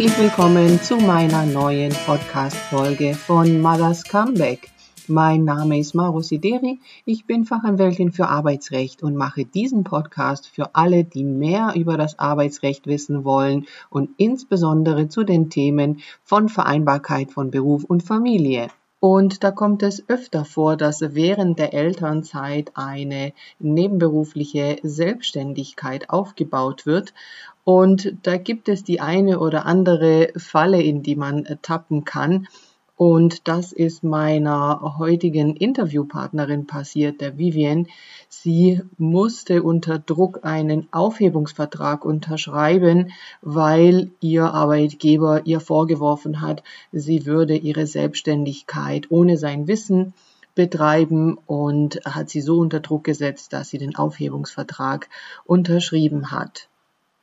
Herzlich willkommen zu meiner neuen Podcast-Folge von Mothers Comeback. Mein Name ist Mauro Sideri, ich bin Fachanwältin für Arbeitsrecht und mache diesen Podcast für alle, die mehr über das Arbeitsrecht wissen wollen und insbesondere zu den Themen von Vereinbarkeit von Beruf und Familie. Und da kommt es öfter vor, dass während der Elternzeit eine nebenberufliche Selbstständigkeit aufgebaut wird. Und da gibt es die eine oder andere Falle, in die man tappen kann. Und das ist meiner heutigen Interviewpartnerin passiert, der Vivian. Sie musste unter Druck einen Aufhebungsvertrag unterschreiben, weil ihr Arbeitgeber ihr vorgeworfen hat, sie würde ihre Selbstständigkeit ohne sein Wissen betreiben und hat sie so unter Druck gesetzt, dass sie den Aufhebungsvertrag unterschrieben hat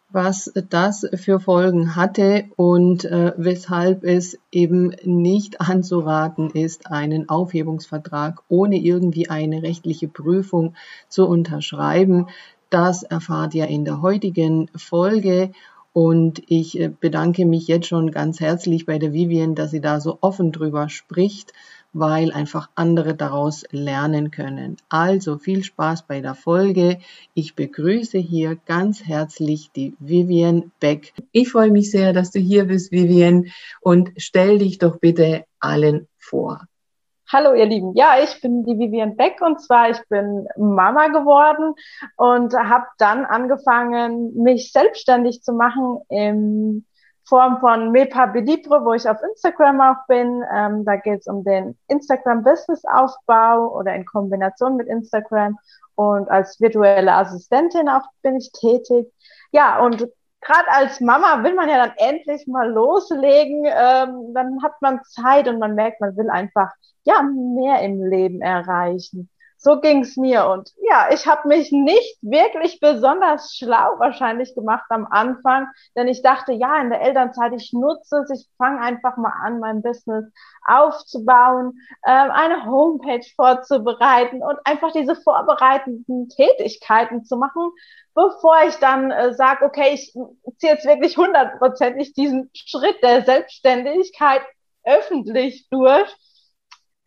was das für Folgen hatte und äh, weshalb es eben nicht anzuraten ist, einen Aufhebungsvertrag ohne irgendwie eine rechtliche Prüfung zu unterschreiben. Das erfahrt ihr in der heutigen Folge. Und ich äh, bedanke mich jetzt schon ganz herzlich bei der Vivian, dass sie da so offen drüber spricht weil einfach andere daraus lernen können. Also viel Spaß bei der Folge. Ich begrüße hier ganz herzlich die Vivian Beck. Ich freue mich sehr, dass du hier bist, Vivian, und stell dich doch bitte allen vor. Hallo ihr Lieben, ja, ich bin die Vivian Beck und zwar ich bin Mama geworden und habe dann angefangen, mich selbstständig zu machen im Form von Mepa Belibre, wo ich auf Instagram auch bin. Ähm, da geht es um den Instagram-Business-Aufbau oder in Kombination mit Instagram. Und als virtuelle Assistentin auch bin ich tätig. Ja, und gerade als Mama will man ja dann endlich mal loslegen. Ähm, dann hat man Zeit und man merkt, man will einfach ja mehr im Leben erreichen. So ging's mir. Und ja, ich habe mich nicht wirklich besonders schlau wahrscheinlich gemacht am Anfang, denn ich dachte, ja, in der Elternzeit, ich nutze es, ich fange einfach mal an, mein Business aufzubauen, äh, eine Homepage vorzubereiten und einfach diese vorbereitenden Tätigkeiten zu machen, bevor ich dann äh, sage, okay, ich ziehe jetzt wirklich hundertprozentig diesen Schritt der Selbstständigkeit öffentlich durch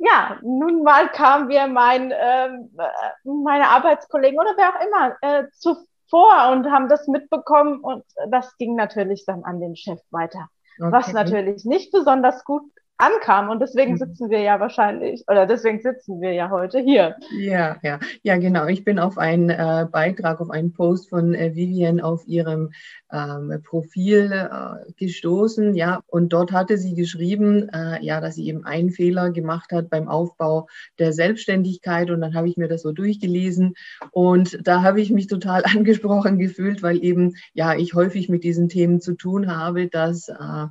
ja, nun mal kamen wir mein, ähm, äh, meine Arbeitskollegen oder wer auch immer äh, zuvor und haben das mitbekommen und das ging natürlich dann an den Chef weiter. Okay. Was natürlich nicht besonders gut ankam. Und deswegen mhm. sitzen wir ja wahrscheinlich, oder deswegen sitzen wir ja heute hier. Ja, ja, ja, genau. Ich bin auf einen äh, Beitrag, auf einen Post von äh, Vivian auf ihrem ähm, Profil äh, gestoßen, ja, und dort hatte sie geschrieben, äh, ja, dass sie eben einen Fehler gemacht hat beim Aufbau der Selbstständigkeit. Und dann habe ich mir das so durchgelesen und da habe ich mich total angesprochen gefühlt, weil eben, ja, ich häufig mit diesen Themen zu tun habe, dass äh,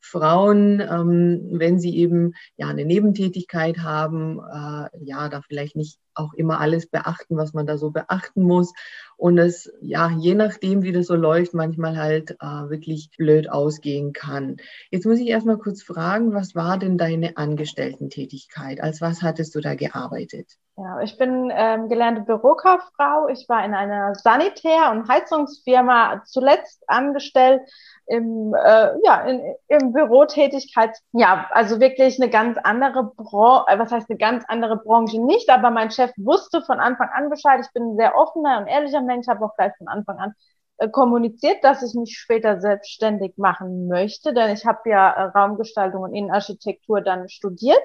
Frauen, ähm, wenn sie eben ja eine Nebentätigkeit haben, äh, ja, da vielleicht nicht auch immer alles beachten, was man da so beachten muss. Und es, ja, je nachdem, wie das so läuft, manchmal halt äh, wirklich blöd ausgehen kann. Jetzt muss ich erstmal kurz fragen, was war denn deine Angestellten-Tätigkeit? Als was hattest du da gearbeitet? Ja, ich bin ähm, gelernte Bürokauffrau. Ich war in einer Sanitär- und Heizungsfirma zuletzt angestellt im, äh, ja, in, im Bürotätigkeit. Ja, also wirklich eine ganz andere Branche, äh, was heißt eine ganz andere Branche nicht, aber mein Chef wusste von Anfang an Bescheid. Ich bin ein sehr offener und ehrlicher Mensch, habe auch gleich von Anfang an äh, kommuniziert, dass ich mich später selbstständig machen möchte, denn ich habe ja äh, Raumgestaltung und Innenarchitektur dann studiert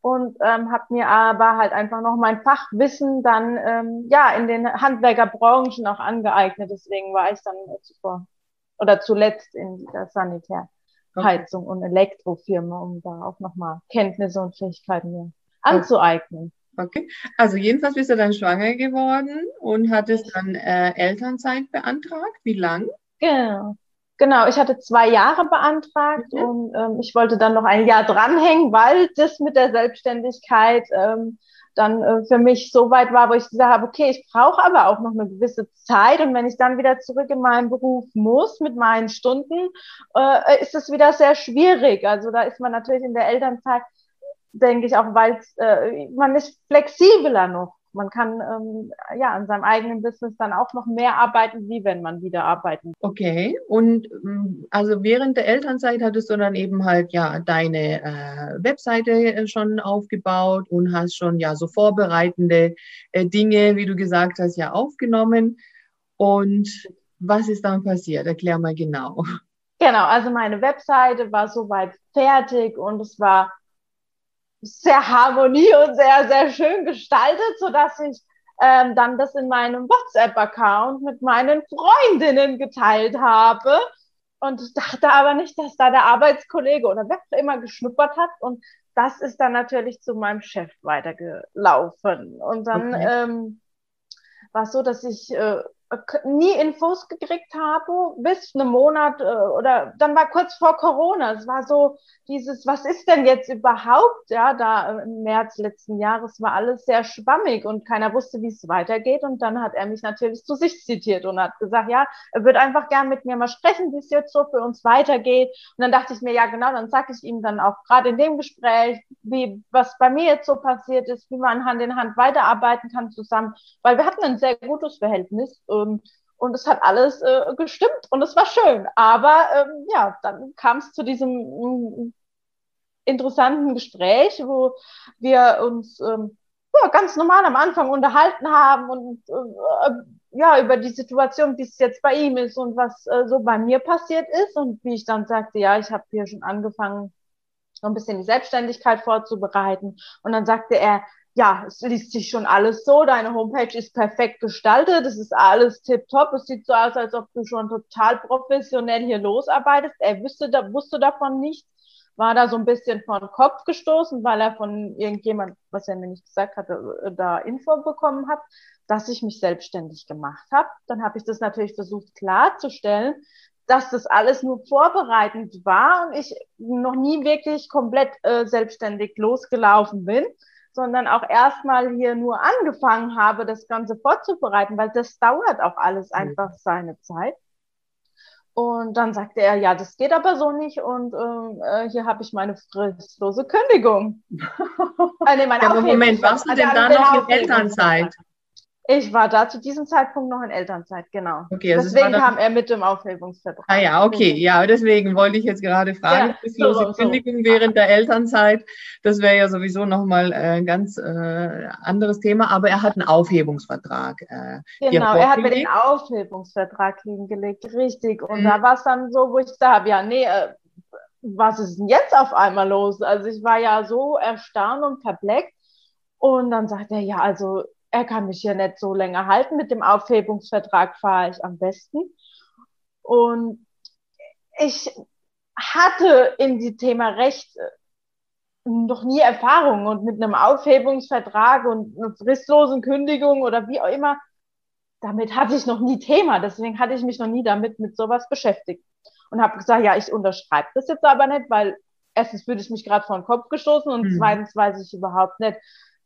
und ähm, habe mir aber halt einfach noch mein Fachwissen dann ähm, ja in den Handwerkerbranchen auch angeeignet. Deswegen war ich dann zuvor oder zuletzt in der Sanitärheizung okay. und Elektrofirma, um da auch nochmal Kenntnisse und Fähigkeiten mir anzueignen. Okay, also jedenfalls bist du dann schwanger geworden und hattest dann äh, Elternzeit beantragt. Wie lang? Genau. Genau, ich hatte zwei Jahre beantragt mhm. und ähm, ich wollte dann noch ein Jahr dranhängen, weil das mit der Selbstständigkeit ähm, dann äh, für mich so weit war, wo ich gesagt habe, okay, ich brauche aber auch noch eine gewisse Zeit und wenn ich dann wieder zurück in meinen Beruf muss mit meinen Stunden, äh, ist es wieder sehr schwierig. Also da ist man natürlich in der Elternzeit, denke ich auch, weil äh, man ist flexibler noch Man kann ähm, ja an seinem eigenen Business dann auch noch mehr arbeiten, wie wenn man wieder arbeiten. Okay. Und ähm, also während der Elternzeit hattest du dann eben halt ja deine äh, Webseite äh, schon aufgebaut und hast schon ja so vorbereitende äh, Dinge, wie du gesagt hast, ja aufgenommen. Und was ist dann passiert? Erklär mal genau. Genau, also meine Webseite war soweit fertig und es war sehr harmonie und sehr, sehr schön gestaltet, so dass ich ähm, dann das in meinem WhatsApp-Account mit meinen Freundinnen geteilt habe. Und dachte aber nicht, dass da der Arbeitskollege oder wer immer geschnuppert hat. Und das ist dann natürlich zu meinem Chef weitergelaufen. Und dann okay. ähm, war es so, dass ich äh, nie Infos gekriegt habe, bis einen Monat äh, oder dann war kurz vor Corona. Es war so dieses, was ist denn jetzt überhaupt? Ja, da im März letzten Jahres war alles sehr schwammig und keiner wusste, wie es weitergeht. Und dann hat er mich natürlich zu sich zitiert und hat gesagt, ja, er würde einfach gern mit mir mal sprechen, wie es jetzt so für uns weitergeht. Und dann dachte ich mir, ja, genau, dann sage ich ihm dann auch gerade in dem Gespräch, wie, was bei mir jetzt so passiert ist, wie man Hand in Hand weiterarbeiten kann zusammen, weil wir hatten ein sehr gutes Verhältnis ähm, und es hat alles äh, gestimmt und es war schön. Aber ähm, ja, dann kam es zu diesem ähm, interessanten Gespräch, wo wir uns ähm, ja, ganz normal am Anfang unterhalten haben und äh, ja, über die Situation, wie es jetzt bei ihm ist und was äh, so bei mir passiert ist. Und wie ich dann sagte, ja, ich habe hier schon angefangen, so ein bisschen die Selbstständigkeit vorzubereiten. Und dann sagte er, ja, es liest sich schon alles so, deine Homepage ist perfekt gestaltet, es ist alles tipptopp, es sieht so aus, als ob du schon total professionell hier losarbeitest. Er wüsste, da, wusste davon nichts, war da so ein bisschen von Kopf gestoßen, weil er von irgendjemand, was er mir nicht gesagt hatte, äh, da Info bekommen hat, dass ich mich selbstständig gemacht habe. Dann habe ich das natürlich versucht klarzustellen, dass das alles nur vorbereitend war und ich noch nie wirklich komplett äh, selbstständig losgelaufen bin sondern auch erstmal hier nur angefangen habe, das Ganze vorzubereiten, weil das dauert auch alles einfach seine Zeit. Und dann sagte er, ja, das geht aber so nicht und ähm, äh, hier habe ich meine fristlose Kündigung. äh, nee, meine ja, Moment, warst du denn da noch in Elternzeit? Ich war da zu diesem Zeitpunkt noch in Elternzeit, genau. Okay, also deswegen kam er mit dem Aufhebungsvertrag. Ah ja, okay, ja, deswegen wollte ich jetzt gerade fragen, ja, fristlose so, Kündigung so. während der Elternzeit, das wäre ja sowieso nochmal ein ganz äh, anderes Thema, aber er hat einen Aufhebungsvertrag. Äh, genau, er hat mir den Aufhebungsvertrag hingelegt, richtig. Und mhm. da war es dann so, wo ich da habe, ja, nee, äh, was ist denn jetzt auf einmal los? Also ich war ja so erstaunt und perplex. Und dann sagt er, ja, also er kann mich hier nicht so länger halten. Mit dem Aufhebungsvertrag fahre ich am besten. Und ich hatte in die Thema Recht noch nie Erfahrung und mit einem Aufhebungsvertrag und einer fristlosen Kündigung oder wie auch immer, damit hatte ich noch nie Thema. Deswegen hatte ich mich noch nie damit mit sowas beschäftigt und habe gesagt, ja, ich unterschreibe das jetzt aber nicht, weil erstens würde ich mich gerade vor den Kopf gestoßen und mhm. zweitens weiß ich überhaupt nicht,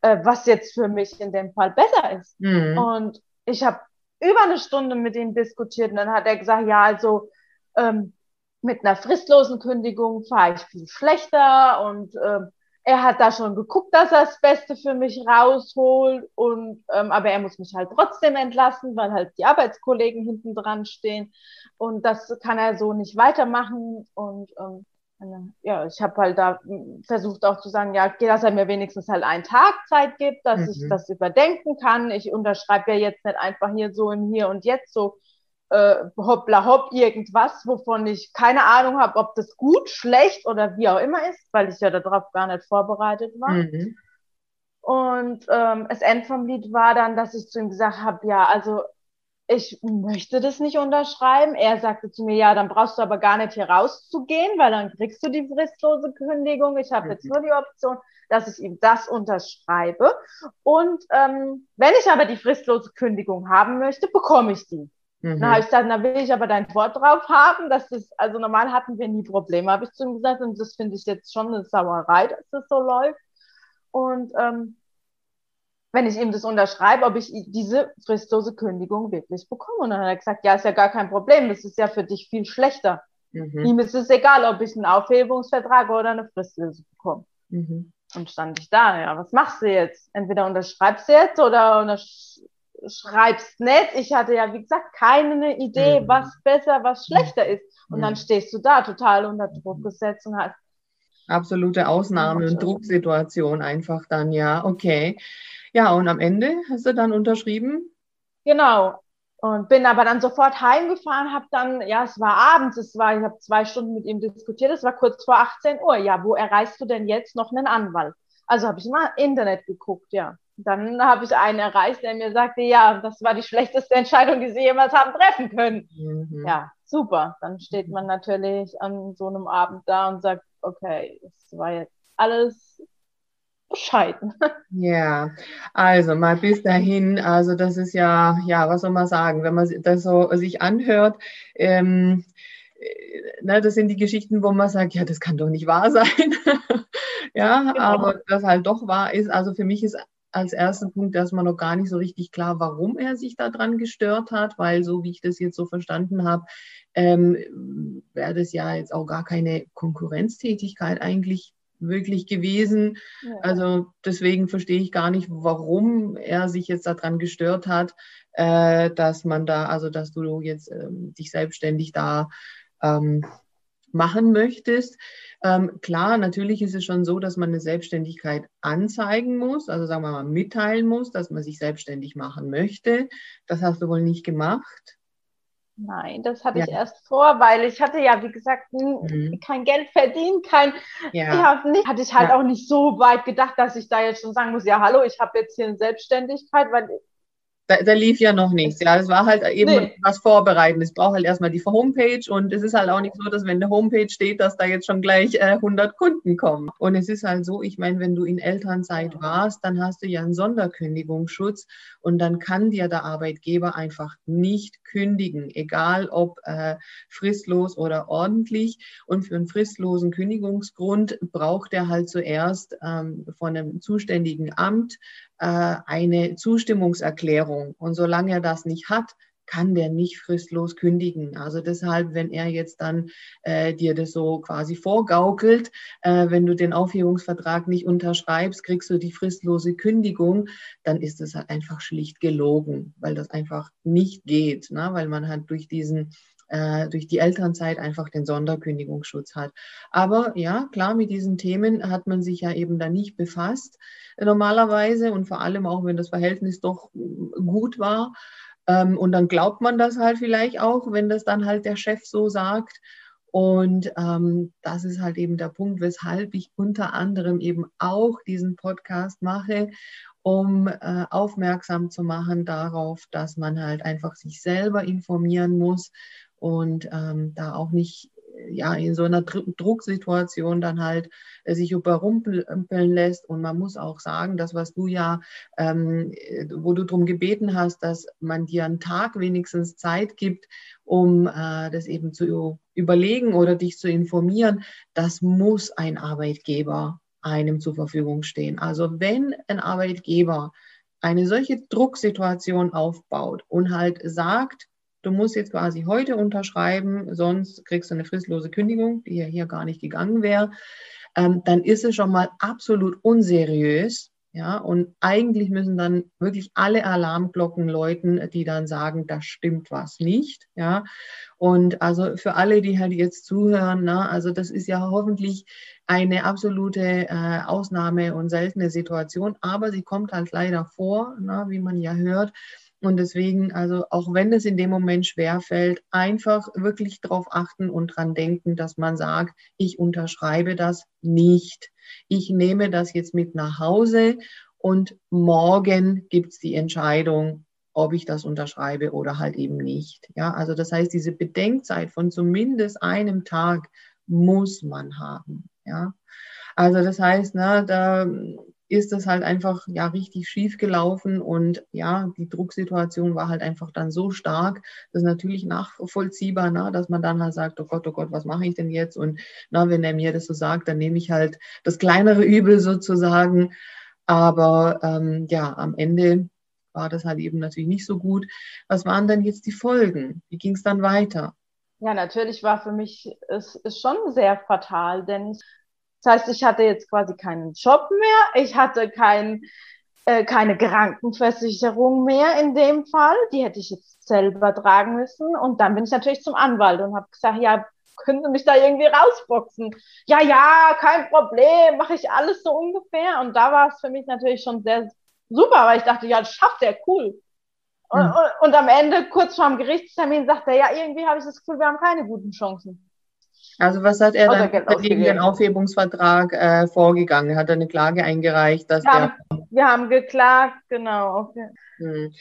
äh, was jetzt für mich in dem Fall besser ist. Mhm. Und ich habe über eine Stunde mit ihm diskutiert und dann hat er gesagt, ja, also ähm, mit einer fristlosen Kündigung fahre ich viel schlechter und ähm, er hat da schon geguckt, dass er das Beste für mich rausholt und ähm, aber er muss mich halt trotzdem entlassen, weil halt die Arbeitskollegen hinten dran stehen und das kann er so nicht weitermachen und ähm, ja, ich habe halt da versucht auch zu sagen, ja, dass er mir wenigstens halt einen Tag Zeit gibt, dass mhm. ich das überdenken kann. Ich unterschreibe ja jetzt nicht einfach hier so im Hier und Jetzt so äh, hoppla hopp irgendwas, wovon ich keine Ahnung habe, ob das gut, schlecht oder wie auch immer ist, weil ich ja darauf gar nicht vorbereitet war. Mhm. Und ähm, das End vom Lied war dann, dass ich zu ihm gesagt habe, ja, also ich möchte das nicht unterschreiben. Er sagte zu mir, ja, dann brauchst du aber gar nicht hier rauszugehen, weil dann kriegst du die fristlose Kündigung. Ich habe jetzt mhm. nur die Option, dass ich ihm das unterschreibe. Und ähm, wenn ich aber die fristlose Kündigung haben möchte, bekomme ich die. Mhm. Dann habe ich gesagt, dann will ich aber dein Wort drauf haben, dass das, also normal hatten wir nie Probleme, habe ich zu ihm gesagt. Und das finde ich jetzt schon eine Sauerei, dass das so läuft. Und ähm, wenn ich ihm das unterschreibe, ob ich diese fristlose Kündigung wirklich bekomme. Und dann hat er gesagt, ja, ist ja gar kein Problem, das ist ja für dich viel schlechter. Mhm. Ihm ist es egal, ob ich einen Aufhebungsvertrag oder eine Fristlöse bekomme. Mhm. Und stand ich da, ja, was machst du jetzt? Entweder unterschreibst du jetzt oder unterschreibst nicht. Ich hatte ja, wie gesagt, keine Idee, mhm. was besser, was schlechter ist. Und mhm. dann stehst du da total unter Druck gesetzt und hast. Absolute Ausnahme- und Drucksituation einfach dann, ja, okay. Ja, und am Ende hast du dann unterschrieben? Genau. Und bin aber dann sofort heimgefahren, habe dann, ja, es war abends, es war, ich habe zwei Stunden mit ihm diskutiert, es war kurz vor 18 Uhr. Ja, wo erreichst du denn jetzt noch einen Anwalt? Also habe ich mal Internet geguckt, ja. Dann habe ich einen erreicht, der mir sagte, ja, das war die schlechteste Entscheidung, die Sie jemals haben treffen können. Mhm. Ja, super. Dann steht man natürlich an so einem Abend da und sagt, okay, das war jetzt alles bescheiden. Ja, also mal bis dahin, also das ist ja, ja, was soll man sagen, wenn man das so sich anhört, ähm, äh, na, das sind die Geschichten, wo man sagt, ja, das kann doch nicht wahr sein. ja, genau. aber das halt doch wahr ist. Also für mich ist als erster Punkt erstmal noch gar nicht so richtig klar, warum er sich daran gestört hat, weil so wie ich das jetzt so verstanden habe, ähm, wäre das ja jetzt auch gar keine Konkurrenztätigkeit eigentlich wirklich gewesen. Ja. Also deswegen verstehe ich gar nicht, warum er sich jetzt daran gestört hat, äh, dass man da, also dass du jetzt äh, dich selbstständig da ähm, machen möchtest. Ähm, klar, natürlich ist es schon so, dass man eine Selbstständigkeit anzeigen muss, also sagen wir mal mitteilen muss, dass man sich selbstständig machen möchte. Das hast du wohl nicht gemacht. Nein, das hatte ja. ich erst vor, weil ich hatte ja, wie gesagt, mhm. kein Geld verdient, kein, ja. ja nicht, hatte ich halt ja. auch nicht so weit gedacht, dass ich da jetzt schon sagen muss, ja, hallo, ich habe jetzt hier eine Selbstständigkeit, weil da, da, lief ja noch nichts. Ja, das war halt eben nee. was vorbereiten. Es braucht halt erstmal die Homepage und es ist halt auch nicht so, dass wenn eine Homepage steht, dass da jetzt schon gleich äh, 100 Kunden kommen. Und es ist halt so, ich meine, wenn du in Elternzeit warst, dann hast du ja einen Sonderkündigungsschutz und dann kann dir der Arbeitgeber einfach nicht kündigen, egal ob äh, fristlos oder ordentlich. Und für einen fristlosen Kündigungsgrund braucht er halt zuerst ähm, von einem zuständigen Amt eine Zustimmungserklärung. Und solange er das nicht hat, kann der nicht fristlos kündigen. Also deshalb, wenn er jetzt dann äh, dir das so quasi vorgaukelt, äh, wenn du den Aufhebungsvertrag nicht unterschreibst, kriegst du die fristlose Kündigung, dann ist das halt einfach schlicht gelogen, weil das einfach nicht geht, ne? weil man halt durch diesen äh, durch die Elternzeit einfach den Sonderkündigungsschutz hat. Aber ja, klar, mit diesen Themen hat man sich ja eben da nicht befasst äh, normalerweise und vor allem auch, wenn das Verhältnis doch äh, gut war. Ähm, und dann glaubt man das halt vielleicht auch, wenn das dann halt der Chef so sagt. Und ähm, das ist halt eben der Punkt, weshalb ich unter anderem eben auch diesen Podcast mache, um äh, aufmerksam zu machen darauf, dass man halt einfach sich selber informieren muss und ähm, da auch nicht ja, in so einer Drucksituation dann halt äh, sich überrumpeln lässt. Und man muss auch sagen, das, was du ja, ähm, wo du darum gebeten hast, dass man dir einen Tag wenigstens Zeit gibt, um äh, das eben zu überlegen oder dich zu informieren, das muss ein Arbeitgeber einem zur Verfügung stehen. Also wenn ein Arbeitgeber eine solche Drucksituation aufbaut und halt sagt, du musst jetzt quasi heute unterschreiben, sonst kriegst du eine fristlose Kündigung, die ja hier gar nicht gegangen wäre, ähm, dann ist es schon mal absolut unseriös. Ja, und eigentlich müssen dann wirklich alle Alarmglocken läuten, die dann sagen, da stimmt was nicht. Ja, und also für alle, die halt jetzt zuhören, na, also das ist ja hoffentlich eine absolute äh, Ausnahme und seltene Situation, aber sie kommt halt leider vor, na, wie man ja hört. Und deswegen, also auch wenn es in dem Moment schwerfällt, einfach wirklich darauf achten und dran denken, dass man sagt, ich unterschreibe das nicht. Ich nehme das jetzt mit nach Hause und morgen gibt es die Entscheidung, ob ich das unterschreibe oder halt eben nicht. Ja, also das heißt, diese Bedenkzeit von zumindest einem Tag muss man haben. Ja, also das heißt, ne, da ist das halt einfach ja richtig schief gelaufen und ja, die Drucksituation war halt einfach dann so stark, das ist natürlich nachvollziehbar, na, dass man dann halt sagt, oh Gott, oh Gott, was mache ich denn jetzt? Und na, wenn er mir das so sagt, dann nehme ich halt das kleinere Übel sozusagen. Aber ähm, ja, am Ende war das halt eben natürlich nicht so gut. Was waren denn jetzt die Folgen? Wie ging es dann weiter? Ja, natürlich war für mich es ist schon sehr fatal, denn Das heißt, ich hatte jetzt quasi keinen Job mehr, ich hatte kein, äh, keine Krankenversicherung mehr in dem Fall, die hätte ich jetzt selber tragen müssen. Und dann bin ich natürlich zum Anwalt und habe gesagt, ja, können Sie mich da irgendwie rausboxen? Ja, ja, kein Problem, mache ich alles so ungefähr. Und da war es für mich natürlich schon sehr super, weil ich dachte, ja, das schafft er, cool. Und, mhm. und, und, am Ende, kurz vor dem Gerichtstermin, sagt er, ja, irgendwie habe ich das Gefühl, wir haben keine guten Chancen. Also was hat er dann gegen den Aufhebungsvertrag äh, vorgegangen? Hat er eine Klage eingereicht, dass wir der... Haben, wir haben geklagt, genau. Okay. Hm.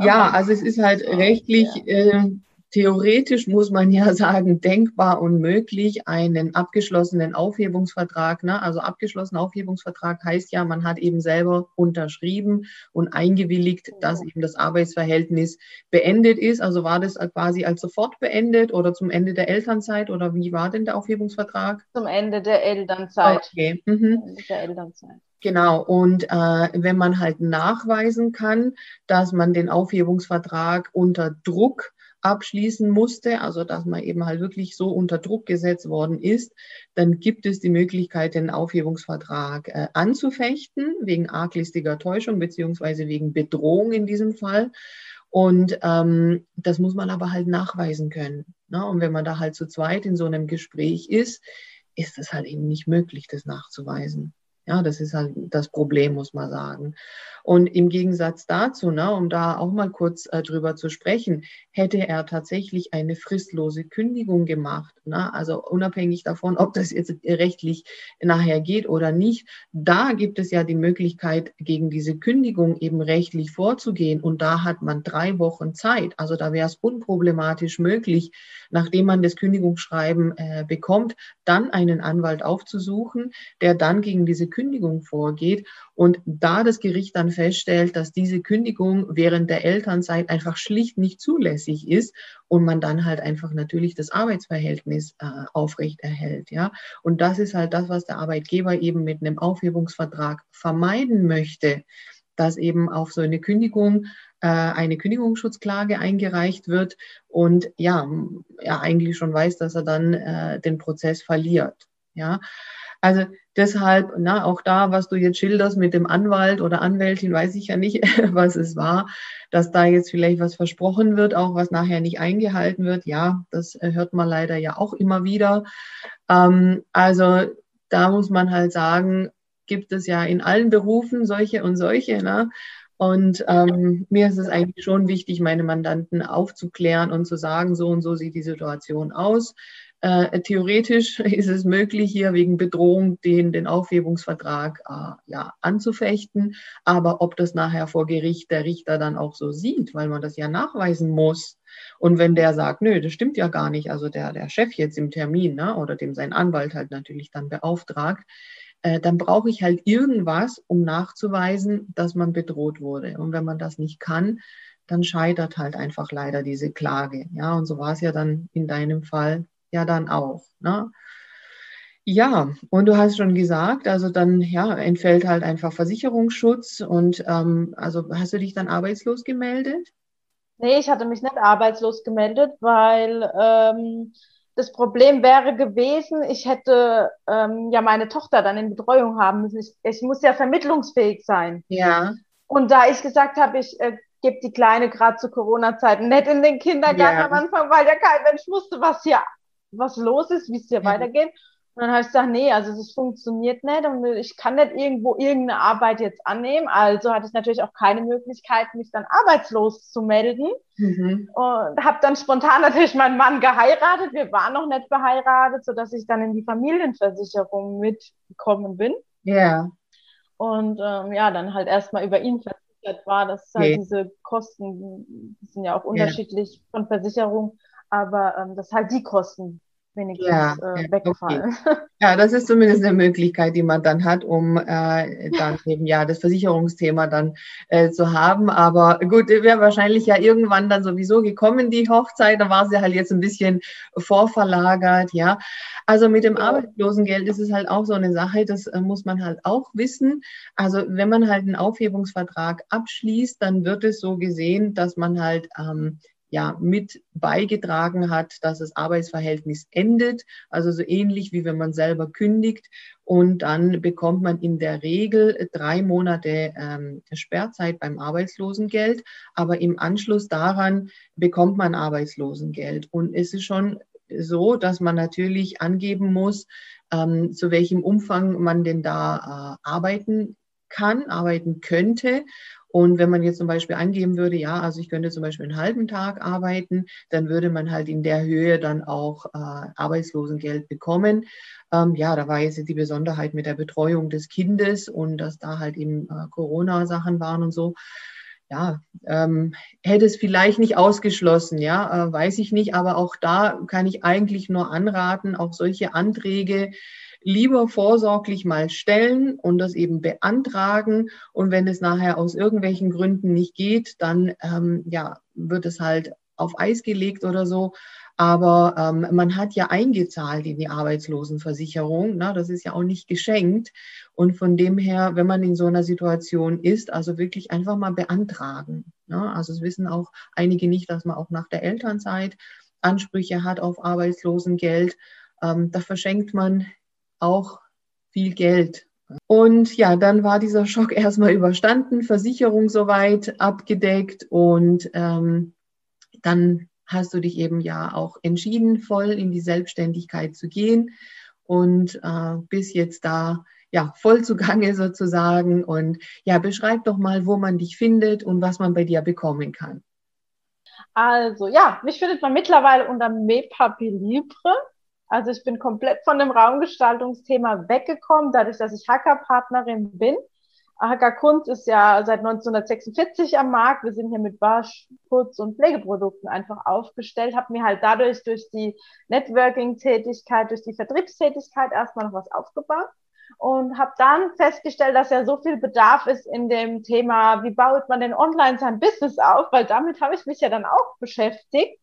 Ja, also es ist halt rechtlich äh, Theoretisch muss man ja sagen, denkbar unmöglich, einen abgeschlossenen Aufhebungsvertrag. Ne? Also abgeschlossener Aufhebungsvertrag heißt ja, man hat eben selber unterschrieben und eingewilligt, dass eben das Arbeitsverhältnis beendet ist. Also war das quasi als sofort beendet oder zum Ende der Elternzeit oder wie war denn der Aufhebungsvertrag? Zum Ende der Elternzeit. Okay. Mhm. Ende der Elternzeit. Genau, und äh, wenn man halt nachweisen kann, dass man den Aufhebungsvertrag unter Druck abschließen musste, also dass man eben halt wirklich so unter Druck gesetzt worden ist, dann gibt es die Möglichkeit, den Aufhebungsvertrag äh, anzufechten, wegen arglistiger Täuschung beziehungsweise wegen Bedrohung in diesem Fall. Und ähm, das muss man aber halt nachweisen können. Ne? Und wenn man da halt zu zweit in so einem Gespräch ist, ist es halt eben nicht möglich, das nachzuweisen. Ja, das ist halt das Problem, muss man sagen. Und im Gegensatz dazu, ne, um da auch mal kurz äh, drüber zu sprechen, hätte er tatsächlich eine fristlose Kündigung gemacht. Ne? Also unabhängig davon, ob das jetzt rechtlich nachher geht oder nicht, da gibt es ja die Möglichkeit, gegen diese Kündigung eben rechtlich vorzugehen. Und da hat man drei Wochen Zeit. Also da wäre es unproblematisch möglich, nachdem man das Kündigungsschreiben äh, bekommt, dann einen Anwalt aufzusuchen, der dann gegen diese Kündigung vorgeht. Und da das Gericht dann feststellt, dass diese Kündigung während der Elternzeit einfach schlicht nicht zulässig ist und man dann halt einfach natürlich das Arbeitsverhältnis äh, aufrecht erhält, ja. Und das ist halt das, was der Arbeitgeber eben mit einem Aufhebungsvertrag vermeiden möchte, dass eben auf so eine Kündigung äh, eine Kündigungsschutzklage eingereicht wird und ja, er eigentlich schon weiß, dass er dann äh, den Prozess verliert, ja. Also deshalb, na, auch da, was du jetzt schilderst mit dem Anwalt oder Anwältin, weiß ich ja nicht, was es war, dass da jetzt vielleicht was versprochen wird, auch was nachher nicht eingehalten wird. Ja, das äh, hört man leider ja auch immer wieder. Ähm, also da muss man halt sagen, gibt es ja in allen Berufen solche und solche. Ne? Und ähm, mir ist es eigentlich schon wichtig, meine Mandanten aufzuklären und zu sagen, so und so sieht die Situation aus. Äh, theoretisch ist es möglich, hier wegen Bedrohung den, den Aufhebungsvertrag äh, ja, anzufechten. Aber ob das nachher vor Gericht der Richter dann auch so sieht, weil man das ja nachweisen muss. Und wenn der sagt, nö, das stimmt ja gar nicht, also der, der Chef jetzt im Termin ne, oder dem sein Anwalt halt natürlich dann beauftragt, äh, dann brauche ich halt irgendwas, um nachzuweisen, dass man bedroht wurde. Und wenn man das nicht kann, dann scheitert halt einfach leider diese Klage. Ja, und so war es ja dann in deinem Fall ja dann auch. Ne? Ja, und du hast schon gesagt, also dann ja, entfällt halt einfach Versicherungsschutz und ähm, also hast du dich dann arbeitslos gemeldet? Nee, ich hatte mich nicht arbeitslos gemeldet, weil ähm, das Problem wäre gewesen, ich hätte ähm, ja meine Tochter dann in Betreuung haben müssen. Ich, ich muss ja vermittlungsfähig sein. Ja. Und da ich gesagt habe, ich äh, gebe die Kleine gerade zu Corona-Zeiten nicht in den Kindergarten ja. am Anfang, weil ja kein Mensch wusste, was hier was los ist, wie es hier ja. weitergeht. Und dann habe ich gesagt, nee, also das funktioniert nicht und ich kann nicht irgendwo irgendeine Arbeit jetzt annehmen. Also hatte ich natürlich auch keine Möglichkeit, mich dann arbeitslos zu melden. Mhm. Und habe dann spontan natürlich meinen Mann geheiratet. Wir waren noch nicht verheiratet, sodass ich dann in die Familienversicherung mitgekommen bin. Ja. Und ähm, ja, dann halt erstmal über ihn versichert war. Das halt okay. halt diese Kosten, die sind ja auch unterschiedlich ja. von Versicherung aber ähm, dass halt die Kosten wenigstens ja, äh, wegfallen. Okay. Ja, das ist zumindest eine Möglichkeit, die man dann hat, um äh, dann eben ja das Versicherungsthema dann äh, zu haben. Aber gut, wäre wahrscheinlich ja irgendwann dann sowieso gekommen, die Hochzeit. Da war sie halt jetzt ein bisschen vorverlagert, ja. Also mit dem Arbeitslosengeld ist es halt auch so eine Sache, das äh, muss man halt auch wissen. Also wenn man halt einen Aufhebungsvertrag abschließt, dann wird es so gesehen, dass man halt ähm, ja mit beigetragen hat, dass das Arbeitsverhältnis endet. Also so ähnlich wie wenn man selber kündigt. Und dann bekommt man in der Regel drei Monate ähm, Sperrzeit beim Arbeitslosengeld. Aber im Anschluss daran bekommt man Arbeitslosengeld. Und es ist schon so, dass man natürlich angeben muss, ähm, zu welchem Umfang man denn da äh, arbeiten kann, arbeiten könnte. Und wenn man jetzt zum Beispiel angeben würde, ja, also ich könnte zum Beispiel einen halben Tag arbeiten, dann würde man halt in der Höhe dann auch äh, Arbeitslosengeld bekommen. Ähm, ja, da war jetzt die Besonderheit mit der Betreuung des Kindes und dass da halt eben äh, Corona-Sachen waren und so. Ja, ähm, hätte es vielleicht nicht ausgeschlossen, ja, äh, weiß ich nicht, aber auch da kann ich eigentlich nur anraten, auch solche Anträge lieber vorsorglich mal stellen und das eben beantragen. Und wenn es nachher aus irgendwelchen Gründen nicht geht, dann ähm, ja, wird es halt auf Eis gelegt oder so. Aber ähm, man hat ja eingezahlt in die Arbeitslosenversicherung. Na, das ist ja auch nicht geschenkt. Und von dem her, wenn man in so einer Situation ist, also wirklich einfach mal beantragen. Na, also es wissen auch einige nicht, dass man auch nach der Elternzeit Ansprüche hat auf Arbeitslosengeld. Ähm, da verschenkt man auch viel Geld. Und ja, dann war dieser Schock erstmal überstanden, Versicherung soweit abgedeckt und ähm, dann hast du dich eben ja auch entschieden, voll in die Selbstständigkeit zu gehen und äh, bis jetzt da ja voll zugange sozusagen. Und ja, beschreib doch mal, wo man dich findet und was man bei dir bekommen kann. Also ja, mich findet man mittlerweile unter Mepapi Libre. Also ich bin komplett von dem Raumgestaltungsthema weggekommen, dadurch, dass ich Hackerpartnerin bin. Hacker Kunst ist ja seit 1946 am Markt. Wir sind hier mit Wasch-, Putz- und Pflegeprodukten einfach aufgestellt. Habe mir halt dadurch durch die Networking-Tätigkeit, durch die Vertriebstätigkeit erstmal noch was aufgebaut und habe dann festgestellt, dass ja so viel Bedarf ist in dem Thema, wie baut man denn online sein Business auf, weil damit habe ich mich ja dann auch beschäftigt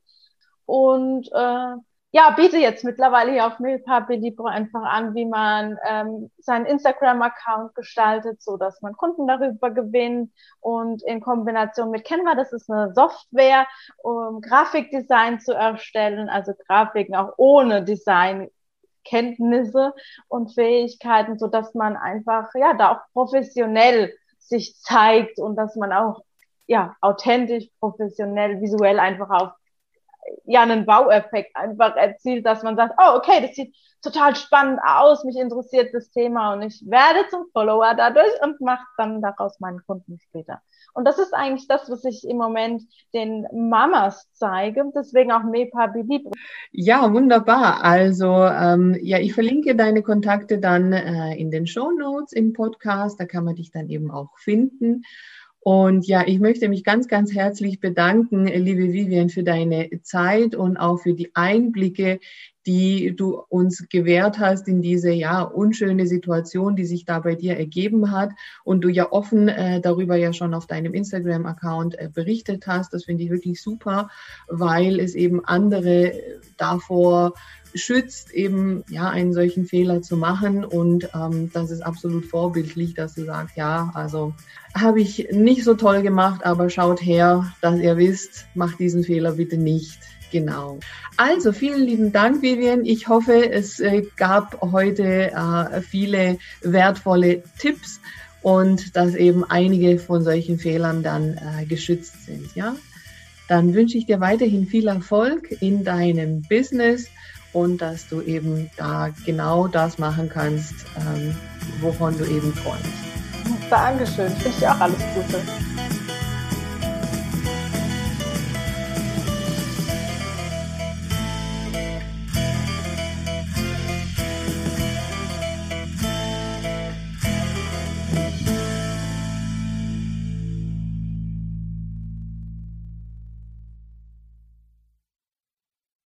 und äh, ja, biete jetzt mittlerweile hier auf Milpa Libro einfach an, wie man ähm, seinen Instagram-Account gestaltet, so dass man Kunden darüber gewinnt. Und in Kombination mit Canva, das ist eine Software, um Grafikdesign zu erstellen, also Grafiken auch ohne Designkenntnisse und Fähigkeiten, so dass man einfach ja da auch professionell sich zeigt und dass man auch ja authentisch, professionell, visuell einfach auf ja einen Baueffekt einfach erzielt, dass man sagt, oh, okay, das sieht total spannend aus, mich interessiert das Thema und ich werde zum Follower dadurch und mache dann daraus meinen Kunden später. Und das ist eigentlich das, was ich im Moment den Mamas zeige, deswegen auch Mepa Bilib. Ja, wunderbar. Also ähm, ja, ich verlinke deine Kontakte dann äh, in den Show Notes im Podcast, da kann man dich dann eben auch finden. Und ja, ich möchte mich ganz, ganz herzlich bedanken, liebe Vivian, für deine Zeit und auch für die Einblicke, die du uns gewährt hast in diese ja unschöne Situation, die sich da bei dir ergeben hat und du ja offen äh, darüber ja schon auf deinem Instagram-Account äh, berichtet hast. Das finde ich wirklich super, weil es eben andere davor schützt, eben ja einen solchen Fehler zu machen und ähm, das ist absolut vorbildlich, dass du sagst, ja, also habe ich nicht so toll gemacht, aber schaut her, dass ihr wisst, macht diesen Fehler bitte nicht. Genau. Also vielen lieben Dank, Vivian. Ich hoffe, es äh, gab heute äh, viele wertvolle Tipps und dass eben einige von solchen Fehlern dann äh, geschützt sind. Ja, dann wünsche ich dir weiterhin viel Erfolg in deinem Business und dass du eben da genau das machen kannst, ähm, wovon du eben träumst. Dankeschön. Ich wünsche dir auch alles Gute.